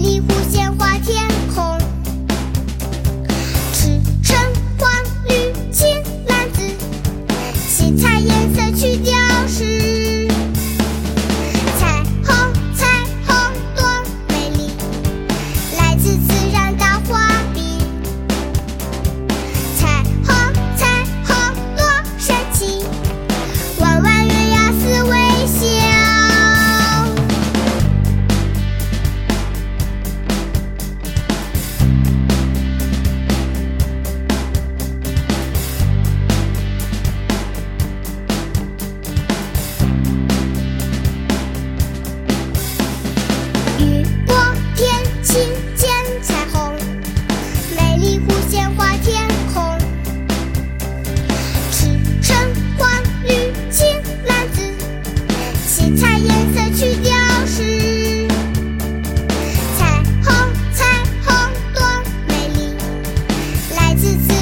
美丽弧线画天空，赤橙黄绿青蓝紫，七彩颜色去雕饰。彩虹彩虹多美丽。来自自。fantasy